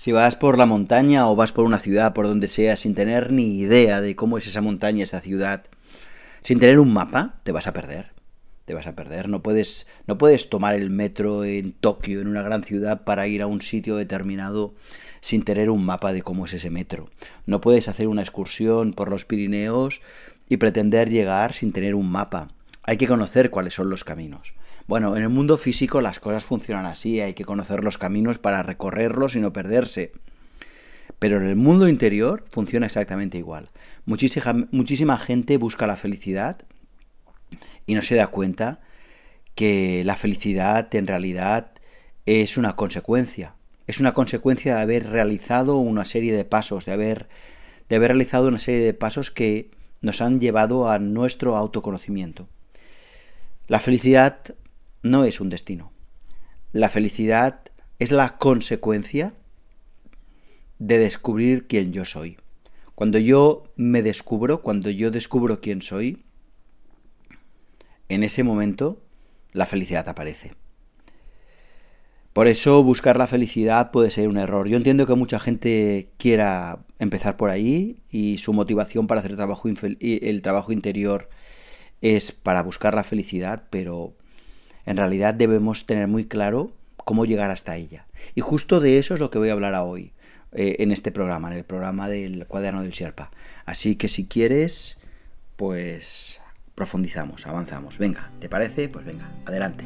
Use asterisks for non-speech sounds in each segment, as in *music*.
Si vas por la montaña o vas por una ciudad, por donde sea, sin tener ni idea de cómo es esa montaña, esa ciudad, sin tener un mapa, te vas a perder. Te vas a perder. No puedes, no puedes tomar el metro en Tokio, en una gran ciudad, para ir a un sitio determinado sin tener un mapa de cómo es ese metro. No puedes hacer una excursión por los Pirineos y pretender llegar sin tener un mapa. Hay que conocer cuáles son los caminos. Bueno, en el mundo físico las cosas funcionan así, hay que conocer los caminos para recorrerlos y no perderse. Pero en el mundo interior funciona exactamente igual. Muchísima, muchísima gente busca la felicidad y no se da cuenta que la felicidad en realidad es una consecuencia. Es una consecuencia de haber realizado una serie de pasos, de haber, de haber realizado una serie de pasos que nos han llevado a nuestro autoconocimiento. La felicidad no es un destino. La felicidad es la consecuencia de descubrir quién yo soy. Cuando yo me descubro, cuando yo descubro quién soy, en ese momento la felicidad aparece. Por eso buscar la felicidad puede ser un error. Yo entiendo que mucha gente quiera empezar por ahí y su motivación para hacer el trabajo, el trabajo interior es para buscar la felicidad, pero en realidad debemos tener muy claro cómo llegar hasta ella. Y justo de eso es lo que voy a hablar hoy eh, en este programa, en el programa del cuaderno del Sherpa. Así que si quieres, pues profundizamos, avanzamos. Venga, ¿te parece? Pues venga, adelante.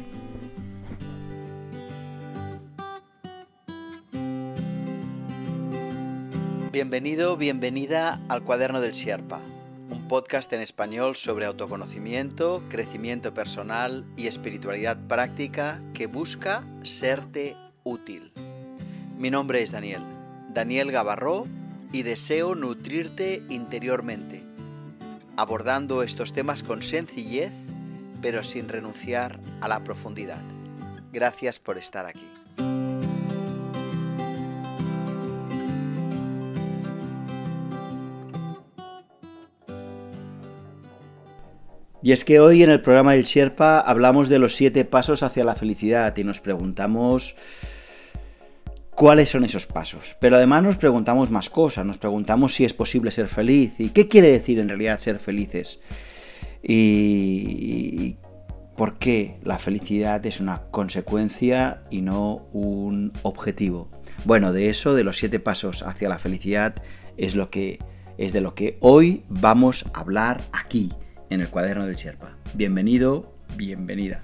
Bienvenido, bienvenida al cuaderno del Sherpa podcast en español sobre autoconocimiento, crecimiento personal y espiritualidad práctica que busca serte útil. Mi nombre es Daniel, Daniel Gavarró, y deseo nutrirte interiormente, abordando estos temas con sencillez, pero sin renunciar a la profundidad. Gracias por estar aquí. Y es que hoy en el programa del Sherpa hablamos de los siete pasos hacia la felicidad y nos preguntamos cuáles son esos pasos. Pero además nos preguntamos más cosas, nos preguntamos si es posible ser feliz y qué quiere decir en realidad ser felices. Y por qué la felicidad es una consecuencia y no un objetivo. Bueno, de eso, de los siete pasos hacia la felicidad, es lo que es de lo que hoy vamos a hablar aquí en el cuaderno del Sherpa. Bienvenido, bienvenida.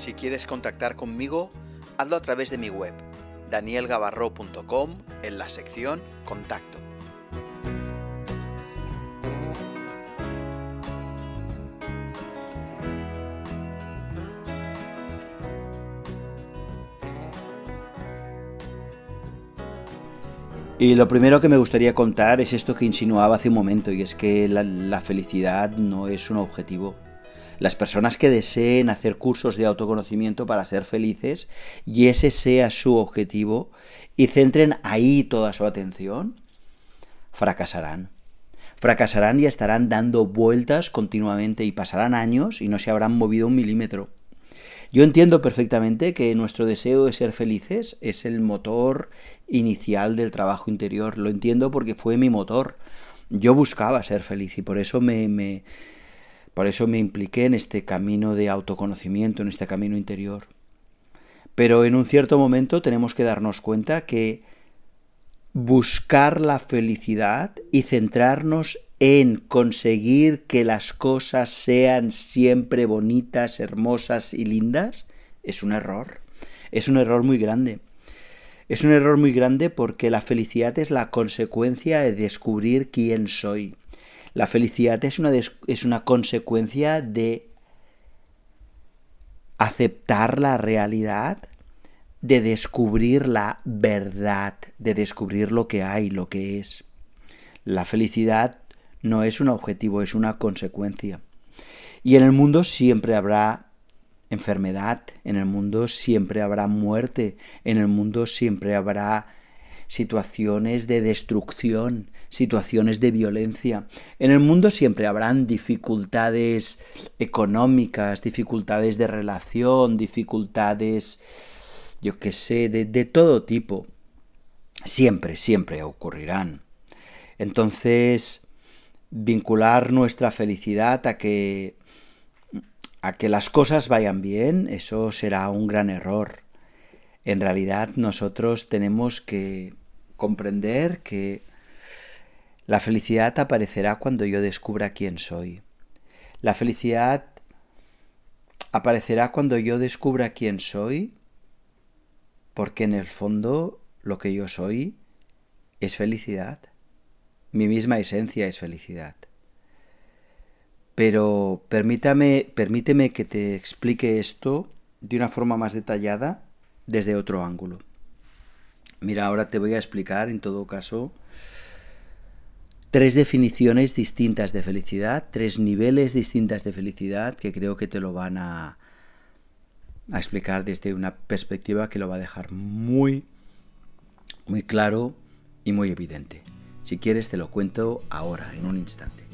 Si quieres contactar conmigo, hazlo a través de mi web, danielgavarro.com, en la sección Contacto. Y lo primero que me gustaría contar es esto que insinuaba hace un momento, y es que la, la felicidad no es un objetivo, las personas que deseen hacer cursos de autoconocimiento para ser felices y ese sea su objetivo y centren ahí toda su atención, fracasarán. Fracasarán y estarán dando vueltas continuamente y pasarán años y no se habrán movido un milímetro. Yo entiendo perfectamente que nuestro deseo de ser felices es el motor inicial del trabajo interior. Lo entiendo porque fue mi motor. Yo buscaba ser feliz y por eso me, me, por eso me impliqué en este camino de autoconocimiento, en este camino interior. Pero en un cierto momento tenemos que darnos cuenta que buscar la felicidad y centrarnos en conseguir que las cosas sean siempre bonitas, hermosas y lindas, Es un error. Es un error muy grande. Es un error muy grande porque la felicidad es la consecuencia de descubrir quién soy. La felicidad es una, es una consecuencia de aceptar la realidad, de descubrir la verdad, de descubrir lo que hay, lo que es. La felicidad no es un objetivo, es una consecuencia. Y en el mundo siempre habrá enfermedad, en el mundo siempre habrá muerte, en el mundo siempre habrá situaciones de destrucción, situaciones de violencia. En el mundo siempre habrán dificultades económicas, dificultades de relación, dificultades, yo qué sé, de, de todo tipo. Siempre, siempre ocurrirán. Entonces, vincular nuestra felicidad a que a que las cosas vayan bien, eso será un gran error. En realidad nosotros tenemos que comprender que la felicidad aparecerá cuando yo descubra quién soy. La felicidad aparecerá cuando yo descubra quién soy, porque en el fondo lo que yo soy es felicidad. Mi misma esencia es felicidad. Pero permítame, permíteme que te explique esto de una forma más detallada desde otro ángulo. Mira, ahora te voy a explicar, en todo caso, tres definiciones distintas de felicidad, tres niveles distintas de felicidad que creo que te lo van a, explicar desde una perspectiva que lo va a dejar muy, muy claro y muy evidente. Si quieres te lo cuento ahora, en un instante.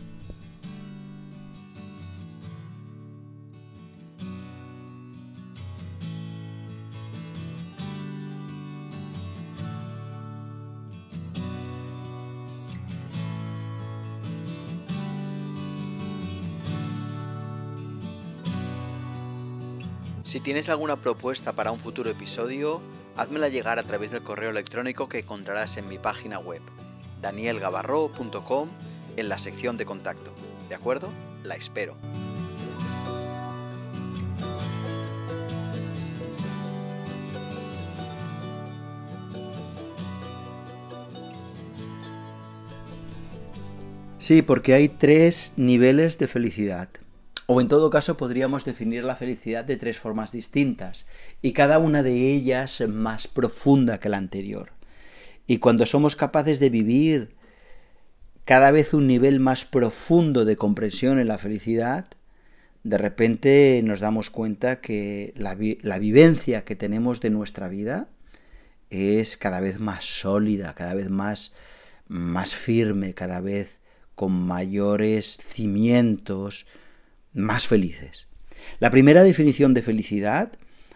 Si tienes alguna propuesta para un futuro episodio, házmela llegar a través del correo electrónico que encontrarás en mi página web, danielgavarro.com, en la sección de contacto. ¿De acuerdo? La espero. Sí, porque hay tres niveles de felicidad. O en todo caso podríamos definir la felicidad de tres formas distintas, y cada una de ellas más profunda que la anterior. Y cuando somos capaces de vivir cada vez un nivel más profundo de comprensión en la felicidad, de repente nos damos cuenta que la, vivencia que tenemos de nuestra vida es cada vez más sólida, cada vez más firme, cada vez con mayores cimientos, más felices. La primera definición de felicidad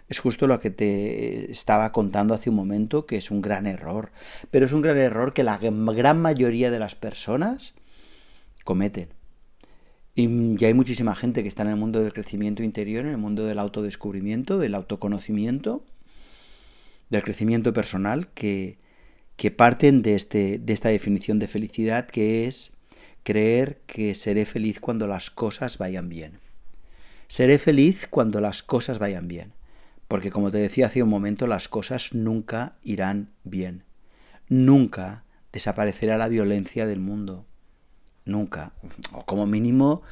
es justo lo que te estaba contando hace un momento, que es un gran error. Pero es un gran error que la gran mayoría de las personas cometen. Y ya hay muchísima gente que está en el mundo del crecimiento interior, en el mundo del autodescubrimiento, del autoconocimiento, del crecimiento personal, que, que parten de, este, de esta definición de felicidad que es creer que seré feliz cuando las cosas vayan bien. Seré feliz cuando las cosas vayan bien, porque como te decía hace un momento, las cosas nunca irán bien. Nunca desaparecerá la violencia del mundo. Nunca. O como mínimo,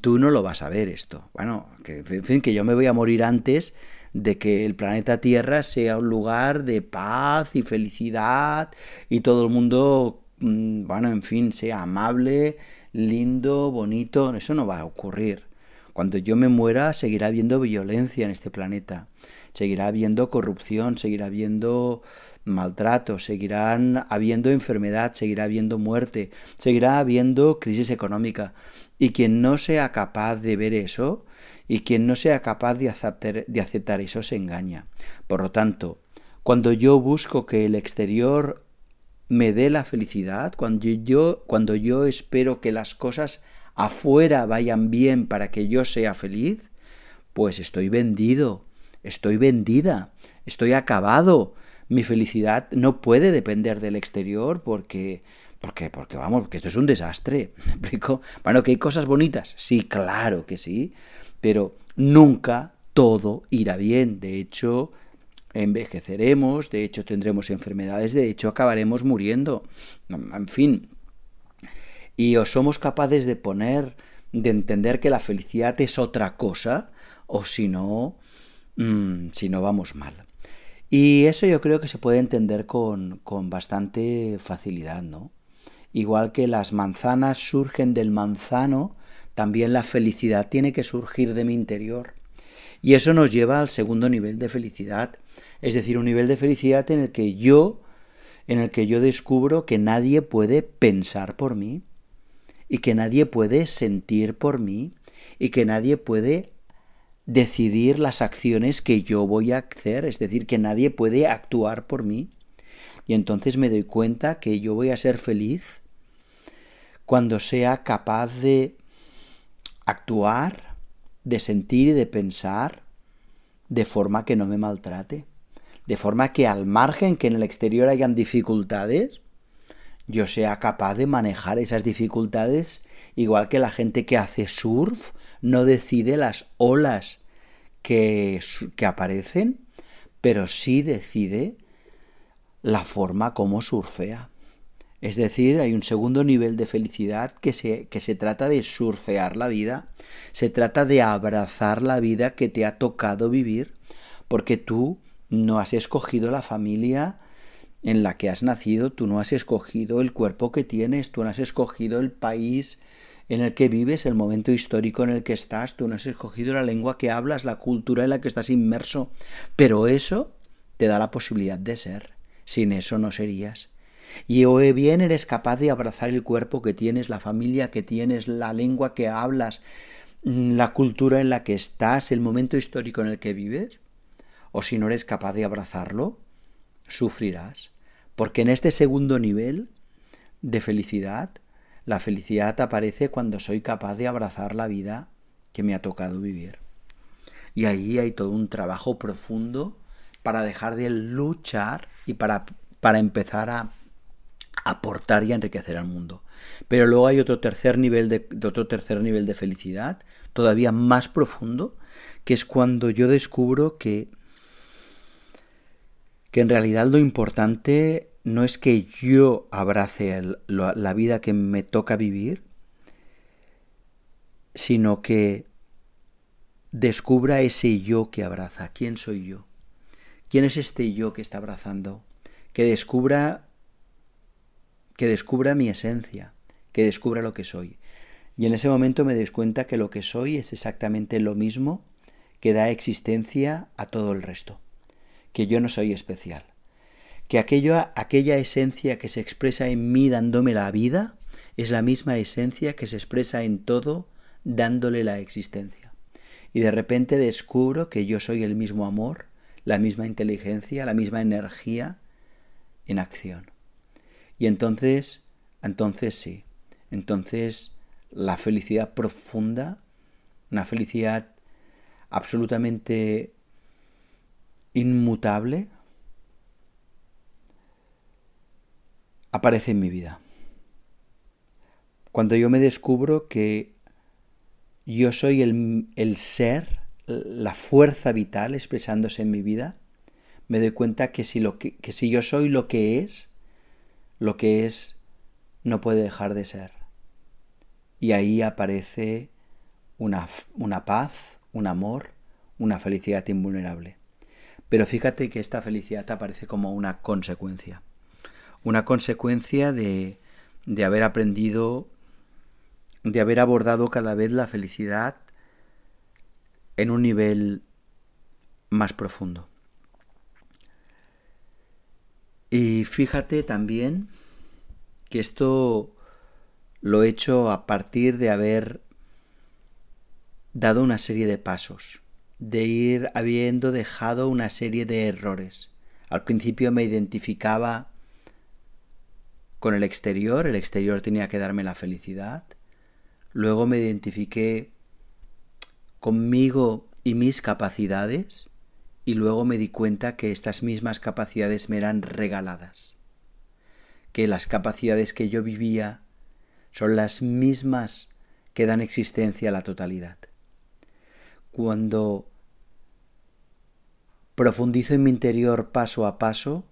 tú no lo vas a ver esto. Bueno, que, en fin, que yo me voy a morir antes de que el planeta Tierra sea un lugar de paz y felicidad y todo el mundo bueno, en fin, sea amable, lindo, bonito, eso no va a ocurrir. Cuando yo me muera, seguirá habiendo violencia en este planeta, seguirá habiendo corrupción, seguirá habiendo maltrato, seguirán habiendo enfermedad, seguirá habiendo muerte, seguirá habiendo crisis económica. Y quien no sea capaz de ver eso, y quien no sea capaz de aceptar, de aceptar eso, se engaña. Por lo tanto, cuando yo busco que el exterior me dé la felicidad, cuando yo, cuando yo espero que las cosas afuera vayan bien para que yo sea feliz, pues estoy vendido, estoy vendida, estoy acabado. Mi felicidad no puede depender del exterior porque, porque, porque vamos, porque esto es un desastre. *laughs* Bueno, que hay cosas bonitas, sí, claro que sí, pero nunca, todo irá bien. De hecho, envejeceremos, de hecho tendremos enfermedades, de hecho acabaremos muriendo. En fin. Y o somos capaces de poner, de entender que la felicidad es otra cosa, o si no, mm, si no vamos mal. Y eso yo creo que se puede entender con, con bastante facilidad, ¿no? Igual que las manzanas surgen del manzano, también la felicidad tiene que surgir de mi interior. Y eso nos lleva al segundo nivel de felicidad, es decir, un nivel de felicidad en el que yo en el que yo descubro que nadie puede pensar por mí y que nadie puede sentir por mí y que nadie puede decidir las acciones que yo voy a hacer, es decir, que nadie puede actuar por mí. Y entonces me doy cuenta que yo voy a ser feliz cuando sea capaz de actuar, de sentir y de pensar de forma que no me maltrate. De forma que al margen que en el exterior hayan dificultades, yo sea capaz de manejar esas dificultades igual que la gente que hace surf no decide las olas que, que aparecen, pero sí decide la forma como surfea. Es decir, hay un segundo nivel de felicidad que se, que se trata de surfear la vida, se trata de abrazar la vida que te ha tocado vivir, porque tú no has escogido la familia en la que has nacido, tú no has escogido el cuerpo que tienes, tú no has escogido el país en el que vives, el momento histórico en el que estás, tú no has escogido la lengua que hablas, la cultura en la que estás inmerso, pero eso te da la posibilidad de ser. Sin eso no serías. Y o bien eres capaz de abrazar el cuerpo que tienes, la familia que tienes, la lengua que hablas, mm, la cultura en la que estás, el momento histórico en el que vives, o si no eres capaz de abrazarlo, sufrirás. Porque en este segundo nivel de felicidad, la felicidad aparece cuando soy capaz de abrazar la vida que me ha tocado vivir. Y ahí hay todo un trabajo profundo para dejar de luchar y para, para empezar a aportar y enriquecer al mundo. Pero luego hay otro tercer nivel de, otro tercer nivel de felicidad, todavía más profundo, que es cuando yo descubro que, que en realidad lo importante no es que yo abrace la vida que me toca vivir, sino que descubra ese yo que abraza. ¿Quién soy yo? ¿Quién es este yo que está abrazando? Que descubra que descubra mi esencia, que descubra lo que soy. Y en ese momento me doy cuenta que lo que soy es exactamente lo mismo que da existencia a todo el resto, que yo no soy especial que aquello, aquella esencia que se expresa en mí dándome la vida es la misma esencia que se expresa en todo dándole la existencia. Y de repente descubro que yo soy el mismo amor, la misma inteligencia, la misma energía en acción. Y entonces, entonces sí, entonces la felicidad profunda, una felicidad absolutamente inmutable, aparece en mi vida. Cuando yo me descubro que yo soy el, ser, la fuerza vital expresándose en mi vida, me doy cuenta que si, lo que, si yo soy lo que es, lo que es no puede dejar de ser. Y ahí aparece una, una paz, un amor, una felicidad invulnerable. Pero fíjate que esta felicidad aparece como una consecuencia una consecuencia de, de haber aprendido, de haber abordado cada vez la felicidad en un nivel más profundo. Y fíjate también que esto lo he hecho a partir de haber dado una serie de pasos, de ir habiendo dejado una serie de errores. Al principio me identificaba con el exterior, el exterior tenía que darme la felicidad. Luego me identifiqué conmigo y mis capacidades y luego me di cuenta que estas mismas capacidades me eran regaladas, que las capacidades que yo vivía son las mismas que dan existencia a la totalidad. Cuando profundizo en mi interior paso a paso,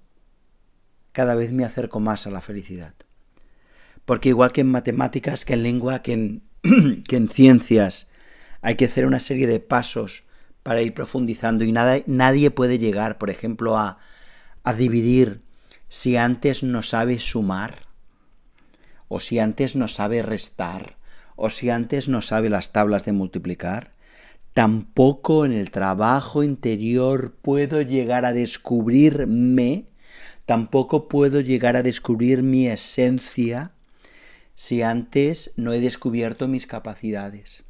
cada vez me acerco más a la felicidad. Porque igual que en matemáticas, que en lengua, que en, *clears throat* que en ciencias, hay que hacer una serie de pasos para ir profundizando y nada, nadie puede llegar, por ejemplo, a, a dividir si antes no sabe sumar, o si antes no sabe restar, o si antes no sabe las tablas de multiplicar. Tampoco en el trabajo interior puedo llegar a descubrirme, tampoco puedo llegar a descubrir mi esencia si antes no he descubierto mis capacidades,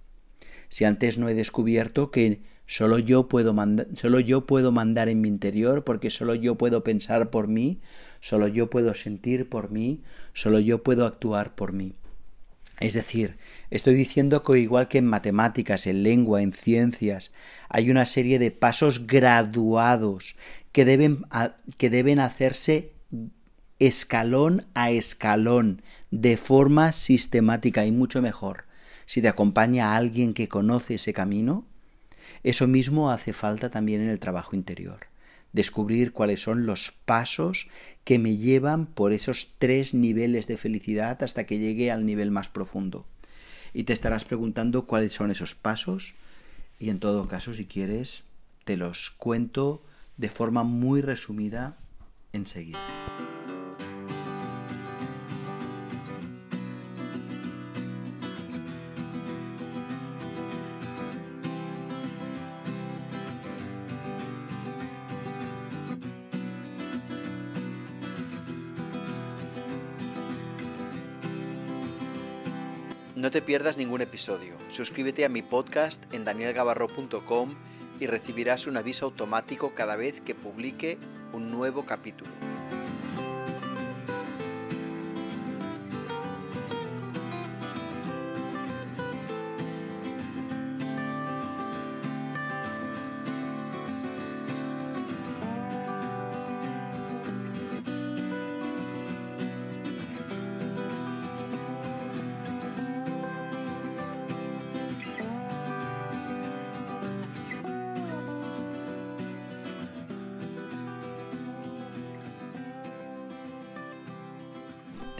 si antes no he descubierto que Solo yo, puedo solo yo puedo mandar en mi interior porque solo yo puedo pensar por mí, solo yo puedo sentir por mí, solo yo puedo actuar por mí. Es decir, estoy diciendo que igual que en matemáticas, en lengua, en ciencias, hay una serie de pasos graduados que deben, que deben hacerse escalón a escalón, de forma sistemática y mucho mejor. Si te acompaña alguien que conoce ese camino, eso mismo hace falta también en el trabajo interior. Descubrir cuáles son los pasos que me llevan por esos tres niveles de felicidad hasta que llegue al nivel más profundo. Y te estarás preguntando cuáles son esos pasos y en todo caso, si quieres, te los cuento de forma muy resumida enseguida. No te pierdas ningún episodio. Suscríbete a mi podcast en danielgavarro.com y recibirás un aviso automático cada vez que publique un nuevo capítulo.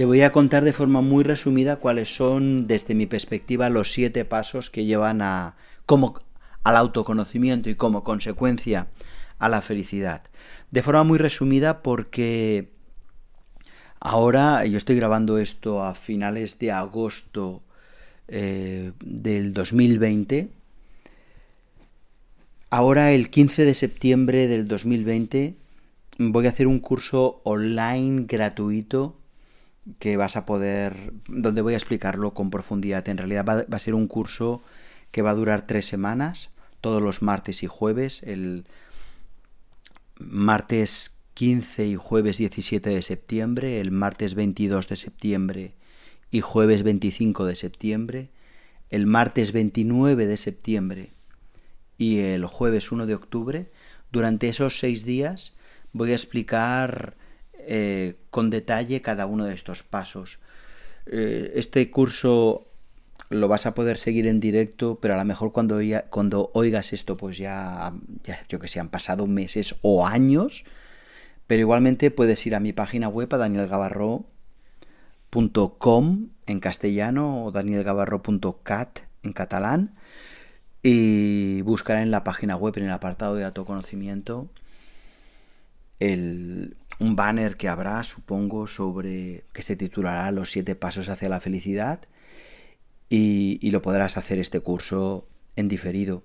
Te voy a contar de forma muy resumida cuáles son, desde mi perspectiva, los siete pasos que llevan a, como, al autoconocimiento y como consecuencia a la felicidad. De forma muy resumida porque ahora yo estoy grabando esto a finales de agosto eh, del 2020. Ahora el 15 de septiembre del 2020 voy a hacer un curso online gratuito que vas a poder, donde voy a explicarlo con profundidad. En realidad va, a ser un curso que va a durar tres semanas, todos los martes y jueves, el martes 15 y jueves 17 de septiembre, el martes 22 de septiembre y jueves 25 de septiembre, el martes 29 de septiembre y el jueves 1 de octubre. Durante esos seis días voy a explicar eh, con detalle cada uno de estos pasos. Eh, este curso lo vas a poder seguir en directo, pero a lo mejor cuando, oigas esto, pues ya, ya, yo que sé, han pasado meses o años, pero igualmente puedes ir a mi página web, a danielgavarro.com en castellano o danielgavarro.cat en catalán, y buscar en la página web, en el apartado de autoconocimiento, el, un banner que habrá, supongo, sobre que se titulará Los siete pasos hacia la felicidad y, lo podrás hacer este curso en diferido.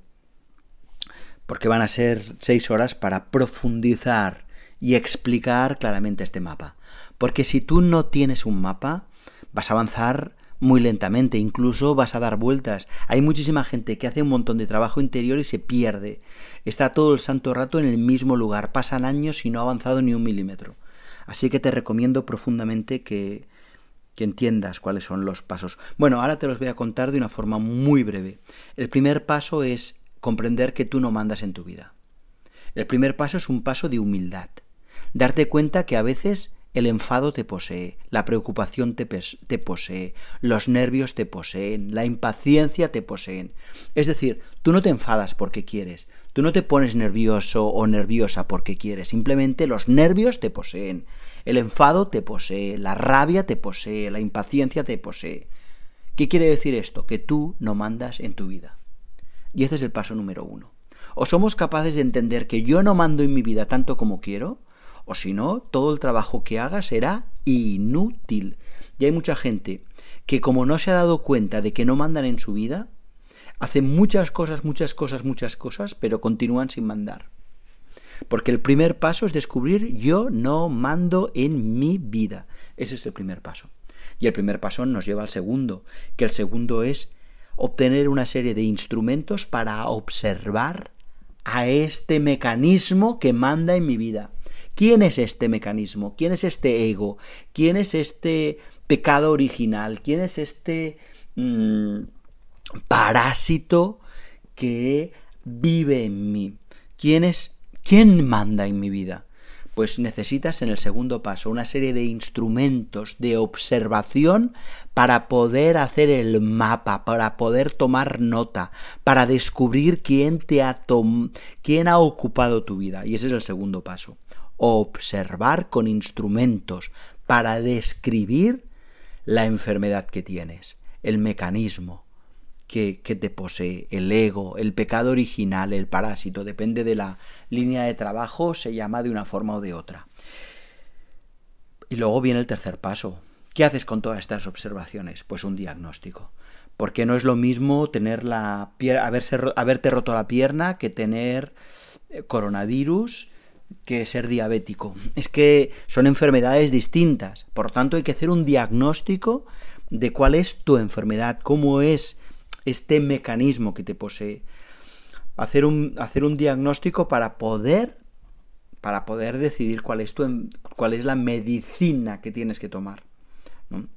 Porque van a ser seis horas para profundizar y explicar claramente este mapa. Porque si tú no tienes un mapa, vas a avanzar muy lentamente, incluso vas a dar vueltas. Hay muchísima gente que hace un montón de trabajo interior y se pierde. Está todo el santo rato en el mismo lugar, pasan años y no ha avanzado ni un milímetro. Así que te recomiendo profundamente que, que entiendas cuáles son los pasos. Bueno, ahora te los voy a contar de una forma muy breve. El primer paso es comprender que tú no mandas en tu vida. El primer paso es un paso de humildad. Darte cuenta que a veces El enfado te posee, la preocupación te, posee, los nervios te poseen, la impaciencia te poseen. Es decir, tú no te enfadas porque quieres, tú no te pones nervioso o nerviosa porque quieres, simplemente los nervios te poseen, el enfado te posee, la rabia te posee, la impaciencia te posee. ¿Qué quiere decir esto? Que tú no mandas en tu vida. Y este es el paso número uno. O somos capaces de entender que yo no mando en mi vida tanto como quiero, o si no, todo el trabajo que haga será inútil. Y hay mucha gente que como no se ha dado cuenta de que no mandan en su vida, hacen muchas cosas, muchas cosas, muchas cosas, pero continúan sin mandar. Porque el primer paso es descubrir yo no mando en mi vida. Ese es el primer paso. Y el primer paso nos lleva al segundo, que el segundo es obtener una serie de instrumentos para observar a este mecanismo que manda en mi vida. ¿Quién es este mecanismo? ¿Quién es este ego? ¿Quién es este pecado original? ¿Quién es este mm, parásito que vive en mí? ¿Quién es quién manda en mi vida? Pues necesitas en el segundo paso una serie de instrumentos de observación para poder hacer el mapa, para poder tomar nota, para descubrir quién te ha quién ha ocupado tu vida. Y ese es el segundo paso observar con instrumentos para describir la enfermedad que tienes, el mecanismo que, que, te posee, el ego, el pecado original, el parásito, depende de la línea de trabajo, se llama de una forma o de otra. Y luego viene el tercer paso. ¿Qué haces con todas estas observaciones? Pues un diagnóstico. Porque no es lo mismo tener la haberse, haberte roto la pierna que tener eh, coronavirus que ser diabético. Es que son enfermedades distintas. Por tanto, hay que hacer un diagnóstico de cuál es tu enfermedad, cómo es este mecanismo que te posee. Hacer un, hacer un diagnóstico para poder, para poder decidir cuál es, tu, cuál es la medicina que tienes que tomar.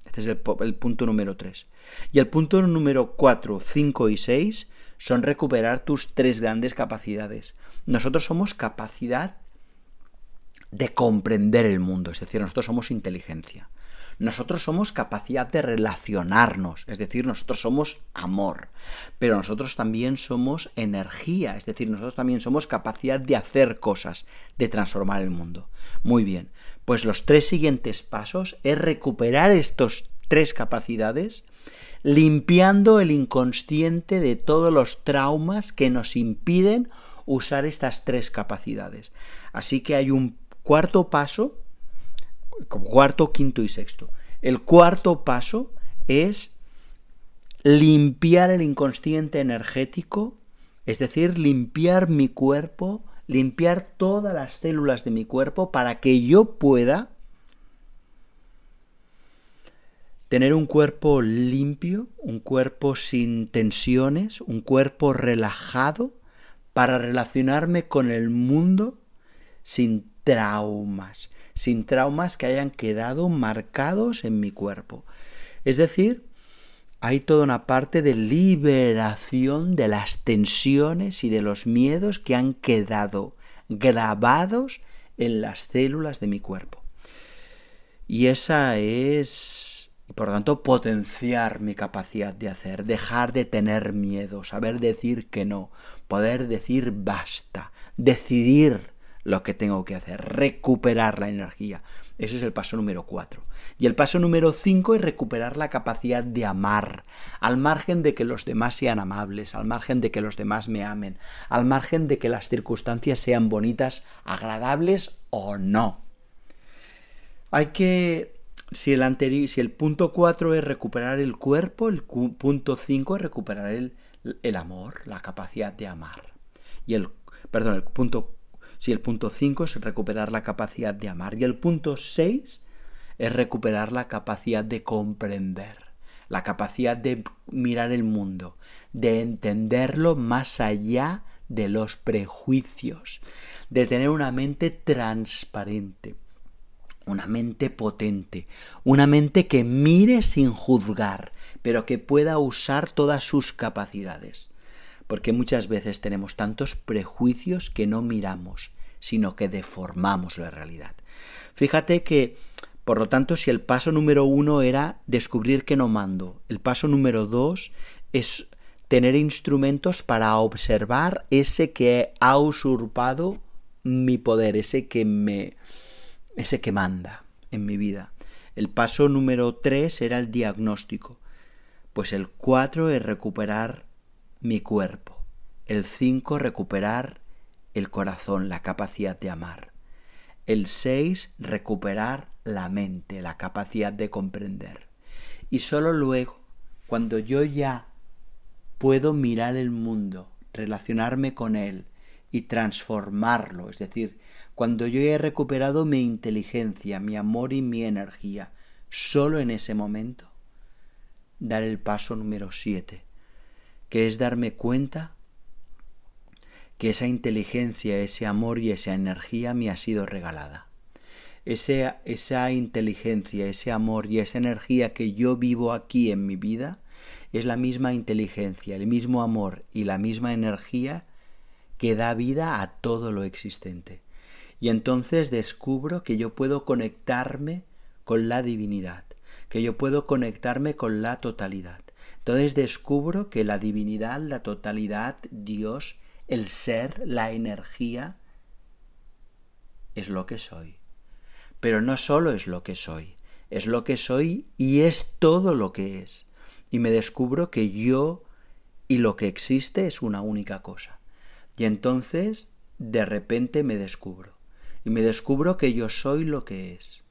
Este es el, el punto número 3. Y el punto número 4, 5 y 6 son recuperar tus tres grandes capacidades. Nosotros somos capacidad de comprender el mundo, es decir, nosotros somos inteligencia. Nosotros somos capacidad de relacionarnos, es decir, nosotros somos amor, pero nosotros también somos energía, es decir, nosotros también somos capacidad de hacer cosas, de transformar el mundo. Muy bien, pues los tres siguientes pasos es recuperar estos tres capacidades, limpiando el inconsciente de todos los traumas que nos impiden usar estas tres capacidades. Así que hay un Cuarto paso, cuarto, quinto y sexto. El cuarto paso es limpiar el inconsciente energético, es decir, limpiar mi cuerpo, limpiar todas las células de mi cuerpo para que yo pueda tener un cuerpo limpio, un cuerpo sin tensiones, un cuerpo relajado para relacionarme con el mundo sin traumas, sin traumas que hayan quedado marcados en mi cuerpo. Es decir, hay toda una parte de liberación de las tensiones y de los miedos que han quedado grabados en las células de mi cuerpo. Y esa es, por lo tanto, potenciar mi capacidad de hacer, dejar de tener miedo, saber decir que no, poder decir basta, decidir lo que tengo que hacer, recuperar la energía. Ese es el paso número 4. Y el paso número 5 es recuperar la capacidad de amar, al margen de que los demás sean amables, al margen de que los demás me amen, al margen de que las circunstancias sean bonitas, agradables o no. Hay que, si el, anterior, si el punto 4 es recuperar el cuerpo, el punto 5 es recuperar el, el amor, la capacidad de amar. Y el, perdón, el punto si el punto 5 es recuperar la capacidad de amar y el punto 6 es recuperar la capacidad de comprender, la capacidad de mirar el mundo, de entenderlo más allá de los prejuicios, de tener una mente transparente, una mente potente, una mente que mire sin juzgar, pero que pueda usar todas sus capacidades. Porque muchas veces tenemos tantos prejuicios que no miramos, sino que deformamos la realidad. Fíjate que Por lo tanto, si el paso número uno era descubrir que no mando, el paso número dos es tener instrumentos para observar ese que ha usurpado mi poder, ese que me ese que manda en mi vida. El paso número tres era el diagnóstico. Pues el cuatro es recuperar mi cuerpo. El cinco recuperar el corazón, la capacidad de amar. El seis recuperar la mente, la capacidad de comprender. Y solo luego, cuando yo ya puedo mirar el mundo, relacionarme con él y transformarlo, es decir, cuando yo he recuperado mi inteligencia, mi amor y mi energía, solo en ese momento, dar el paso número siete, que es darme cuenta que esa inteligencia, ese amor y esa energía me ha sido regalada esa inteligencia, ese amor y esa energía que yo vivo aquí en mi vida es la misma inteligencia, el mismo amor y la misma energía que da vida a todo lo existente. Y entonces descubro que yo puedo conectarme con la divinidad, que yo puedo conectarme con la totalidad. Entonces descubro que la divinidad, la totalidad, Dios, el ser, la energía, es lo que soy. Pero no solo es lo que soy, es lo que soy y es todo lo que es. Y me descubro que yo y lo que existe es una única cosa. Y entonces, de repente me descubro. Y me descubro que yo soy lo que es.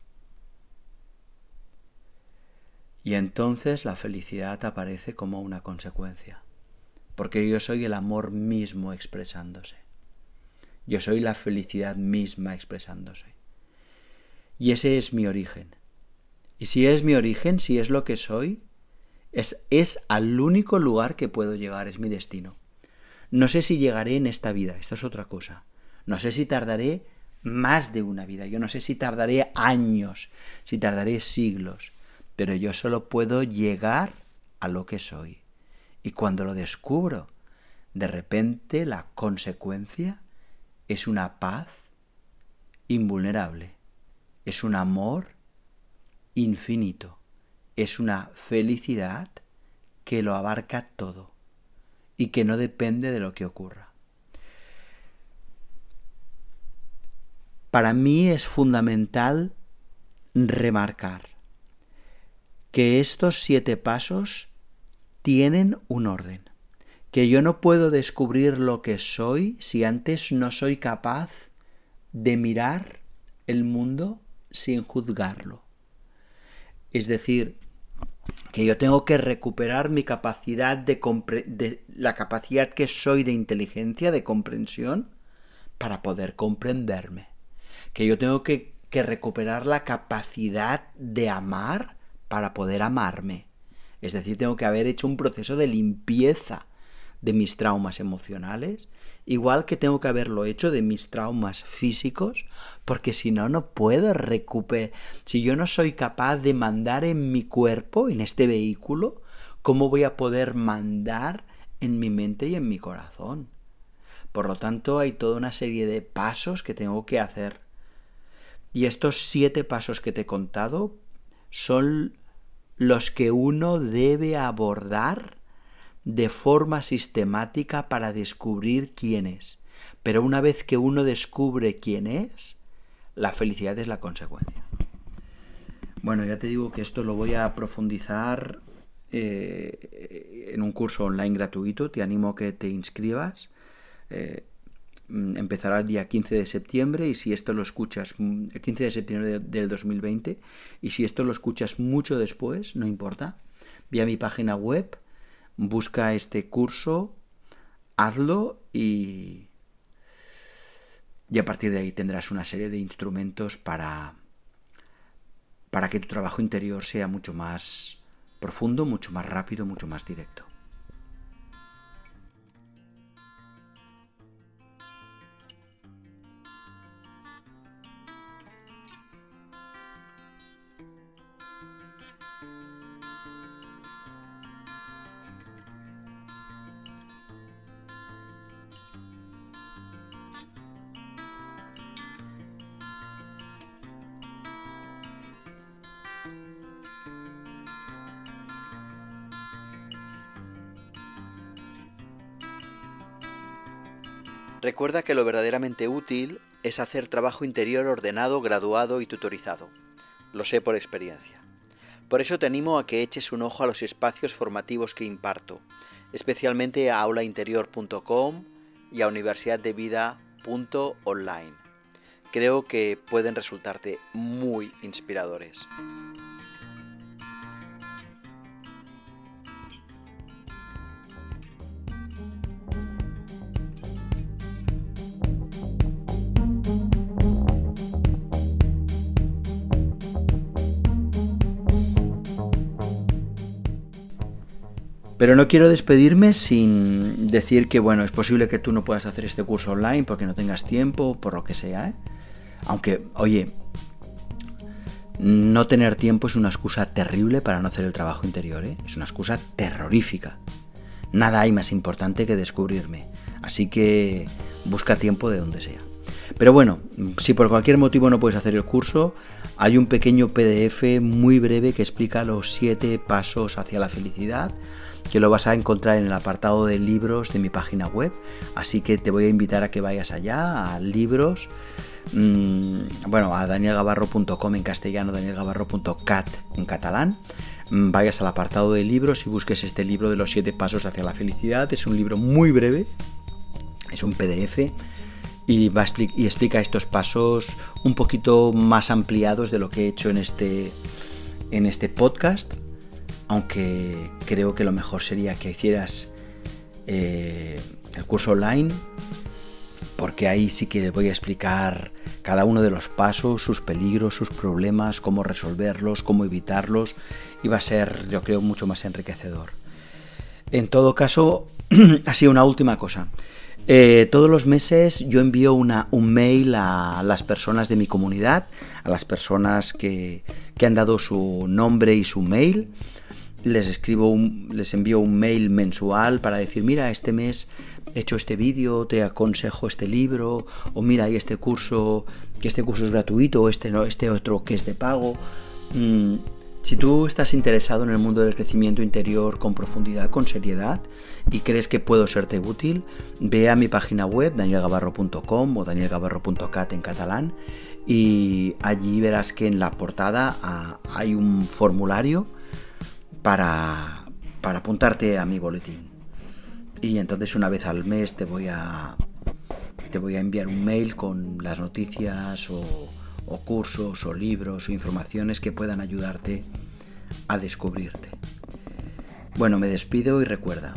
Y entonces la felicidad aparece como una consecuencia. Porque yo soy el amor mismo expresándose. Yo soy la felicidad misma expresándose. Y ese es mi origen. Y si es mi origen, si es lo que soy, es, es al único lugar que puedo llegar, es mi destino. No sé si llegaré en esta vida, esta es otra cosa. No sé si tardaré más de una vida, yo no sé si tardaré años, si tardaré siglos, pero yo solo puedo llegar a lo que soy. Y cuando lo descubro, de repente la consecuencia es una paz invulnerable es un amor infinito, es una felicidad que lo abarca todo y que no depende de lo que ocurra. Para mí es fundamental remarcar que estos siete pasos tienen un orden, que yo no puedo descubrir lo que soy si antes no soy capaz de mirar el mundo sin juzgarlo. Es decir, que yo tengo que recuperar mi capacidad de, de, la capacidad que soy de inteligencia, de comprensión, para poder comprenderme. Que yo tengo que, que recuperar la capacidad de amar para poder amarme. Es decir, tengo que haber hecho un proceso de limpieza de mis traumas emocionales, igual que tengo que haberlo hecho de mis traumas físicos, porque si no, no puedo recuperar. Si yo no soy capaz de mandar en mi cuerpo, en este vehículo, ¿cómo voy a poder mandar en mi mente y en mi corazón? Por lo tanto, hay toda una serie de pasos que tengo que hacer. Y estos siete pasos que te he contado son los que uno debe abordar de forma sistemática para descubrir quién es. Pero una vez que uno descubre quién es, la felicidad es la consecuencia. Bueno, ya te digo que esto lo voy a profundizar eh, en un curso online gratuito. Te animo a que te inscribas. Eh, empezará el día 15 de septiembre y si esto lo escuchas el 15 de septiembre del 2020 y si esto lo escuchas mucho después, no importa, vía mi página web busca este curso, hazlo y, y a partir de ahí tendrás una serie de instrumentos para, para que tu trabajo interior sea mucho más profundo, mucho más rápido, mucho más directo. Recuerda que lo verdaderamente útil es hacer trabajo interior ordenado, graduado y tutorizado. Lo sé por experiencia. Por eso te animo a que eches un ojo a los espacios formativos que imparto, especialmente a aulainterior.com y a universidaddevida.online. Creo que pueden resultarte muy inspiradores. Pero no quiero despedirme sin decir que, bueno, es posible que tú no puedas hacer este curso online porque no tengas tiempo, por lo que sea. ¿eh? Aunque, oye, no tener tiempo es una excusa terrible para no hacer el trabajo interior. ¿eh? Es una excusa terrorífica. Nada hay más importante que descubrirme. Así que busca tiempo de donde sea. Pero bueno, si por cualquier motivo no puedes hacer el curso, hay un pequeño PDF muy breve que explica los siete pasos hacia la felicidad que lo vas a encontrar en el apartado de libros de mi página web. Así que te voy a invitar a que vayas allá, a libros, mm, bueno, a danielgabarro.com en castellano, danielgabarro.cat en catalán. Mm, vayas al apartado de libros y busques este libro de los siete pasos hacia la felicidad. Es un libro muy breve, es un PDF y, y explica estos pasos un poquito más ampliados de lo que he hecho en este, en este podcast aunque creo que lo mejor sería que hicieras eh, el curso online, porque ahí sí que voy a explicar cada uno de los pasos, sus peligros, sus problemas, cómo resolverlos, cómo evitarlos, y va a ser, yo creo, mucho más enriquecedor. En todo caso, *clears throat* así una última cosa. Eh, todos los meses yo envío una, un mail a las personas de mi comunidad, a las personas que, que han dado su nombre y su mail, les escribo un, les envío un mail mensual para decir, mira, este mes he hecho este vídeo, te aconsejo este libro, o mira, hay este curso, que este curso es gratuito, este, no, este otro que es de pago. Mm, si tú estás interesado en el mundo del crecimiento interior con profundidad, con seriedad, y crees que puedo serte útil, ve a mi página web, danielgabarro.com o danielgabarro.cat en catalán, y allí verás que en la portada ah, hay un formulario para, para apuntarte a mi boletín. Y entonces una vez al mes te voy a, te voy a enviar un mail con las noticias o, o cursos o libros o informaciones que puedan ayudarte a descubrirte. Bueno, me despido y recuerda,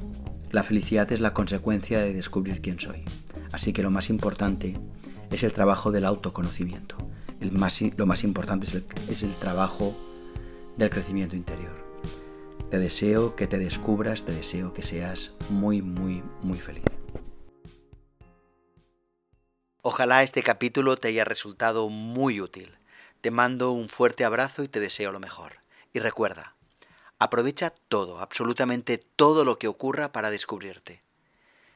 la felicidad es la consecuencia de descubrir quién soy. Así que lo más importante es el trabajo del autoconocimiento. El más, lo más importante es el, es el trabajo del crecimiento interior. Te deseo que te descubras, te deseo que seas muy, muy, muy feliz. Ojalá este capítulo te haya resultado muy útil. Te mando un fuerte abrazo y te deseo lo mejor. Y recuerda, aprovecha todo, absolutamente todo lo que ocurra para descubrirte.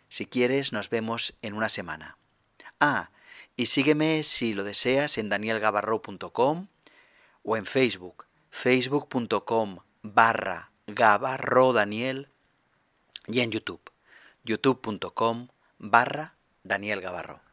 Si quieres, nos vemos en una semana. Ah, y sígueme si lo deseas en danielgabarro.com o en Facebook, facebook.com barra Gabarro Daniel y en YouTube, youtube.com barra Daniel Gabarro.